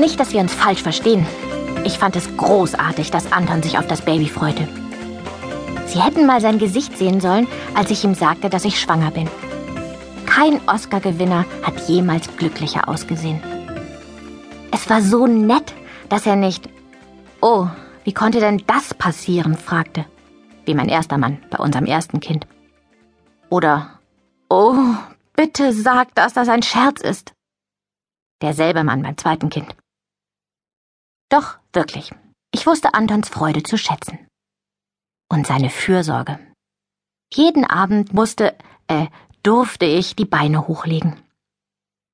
Nicht, dass wir uns falsch verstehen. Ich fand es großartig, dass Anton sich auf das Baby freute. Sie hätten mal sein Gesicht sehen sollen, als ich ihm sagte, dass ich schwanger bin. Kein Oscar-Gewinner hat jemals glücklicher ausgesehen. Es war so nett, dass er nicht Oh, wie konnte denn das passieren? fragte. Wie mein erster Mann bei unserem ersten Kind. Oder Oh, bitte sag, dass das ein Scherz ist. Derselbe Mann beim zweiten Kind. Doch, wirklich. Ich wusste Antons Freude zu schätzen und seine Fürsorge. Jeden Abend musste, äh, durfte ich die Beine hochlegen.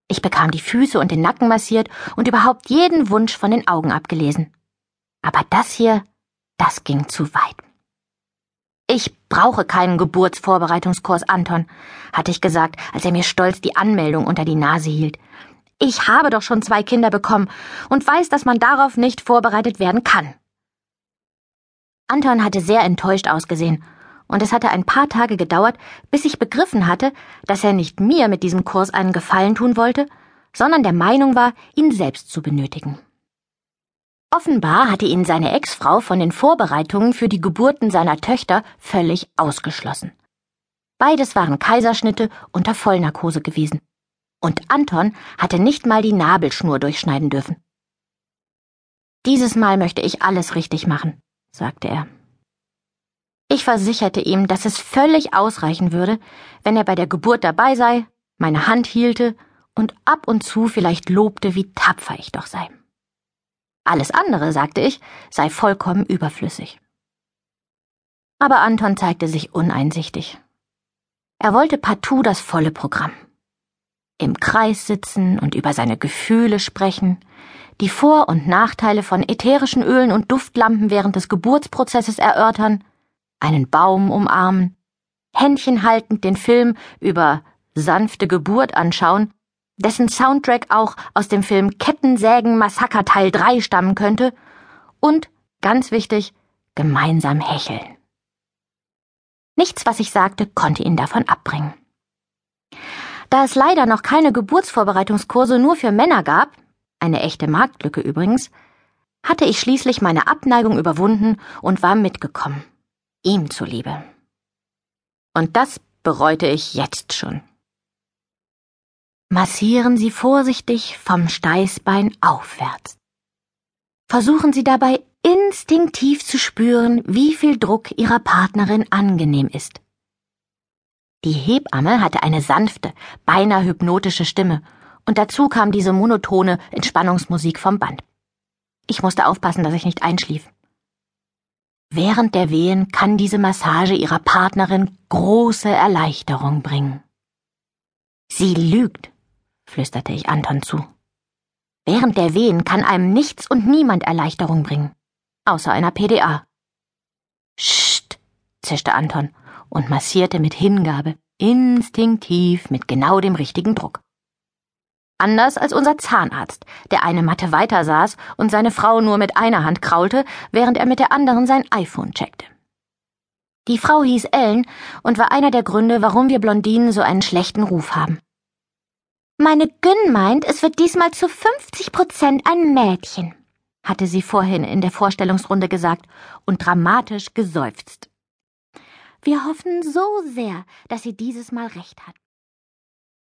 Ich bekam die Füße und den Nacken massiert und überhaupt jeden Wunsch von den Augen abgelesen. Aber das hier, das ging zu weit. Ich brauche keinen Geburtsvorbereitungskurs, Anton, hatte ich gesagt, als er mir stolz die Anmeldung unter die Nase hielt. Ich habe doch schon zwei Kinder bekommen und weiß, dass man darauf nicht vorbereitet werden kann. Anton hatte sehr enttäuscht ausgesehen, und es hatte ein paar Tage gedauert, bis ich begriffen hatte, dass er nicht mir mit diesem Kurs einen Gefallen tun wollte, sondern der Meinung war, ihn selbst zu benötigen. Offenbar hatte ihn seine Ex-Frau von den Vorbereitungen für die Geburten seiner Töchter völlig ausgeschlossen. Beides waren Kaiserschnitte unter Vollnarkose gewesen. Und Anton hatte nicht mal die Nabelschnur durchschneiden dürfen. Dieses Mal möchte ich alles richtig machen sagte er. Ich versicherte ihm, dass es völlig ausreichen würde, wenn er bei der Geburt dabei sei, meine Hand hielte und ab und zu vielleicht lobte, wie tapfer ich doch sei. Alles andere, sagte ich, sei vollkommen überflüssig. Aber Anton zeigte sich uneinsichtig. Er wollte partout das volle Programm. Im Kreis sitzen und über seine Gefühle sprechen, die Vor- und Nachteile von ätherischen Ölen und Duftlampen während des Geburtsprozesses erörtern, einen Baum umarmen, Händchen haltend den Film über sanfte Geburt anschauen, dessen Soundtrack auch aus dem Film Kettensägen Massaker Teil 3 stammen könnte, und, ganz wichtig, gemeinsam hecheln. Nichts, was ich sagte, konnte ihn davon abbringen. Da es leider noch keine Geburtsvorbereitungskurse nur für Männer gab, eine echte Marktlücke übrigens, hatte ich schließlich meine Abneigung überwunden und war mitgekommen, ihm zuliebe. Und das bereute ich jetzt schon. Massieren Sie vorsichtig vom Steißbein aufwärts. Versuchen Sie dabei instinktiv zu spüren, wie viel Druck Ihrer Partnerin angenehm ist. Die Hebamme hatte eine sanfte, beinahe hypnotische Stimme und dazu kam diese monotone Entspannungsmusik vom Band. Ich musste aufpassen, dass ich nicht einschlief. Während der Wehen kann diese Massage ihrer Partnerin große Erleichterung bringen. Sie lügt, flüsterte ich Anton zu. Während der Wehen kann einem nichts und niemand Erleichterung bringen, außer einer PDA. Scht, zischte Anton und massierte mit Hingabe, instinktiv mit genau dem richtigen Druck. Anders als unser Zahnarzt, der eine Matte weiter saß und seine Frau nur mit einer Hand kraulte, während er mit der anderen sein iPhone checkte. Die Frau hieß Ellen und war einer der Gründe, warum wir Blondinen so einen schlechten Ruf haben. Meine Gün meint, es wird diesmal zu 50 Prozent ein Mädchen, hatte sie vorhin in der Vorstellungsrunde gesagt und dramatisch geseufzt. Wir hoffen so sehr, dass sie dieses Mal recht hat.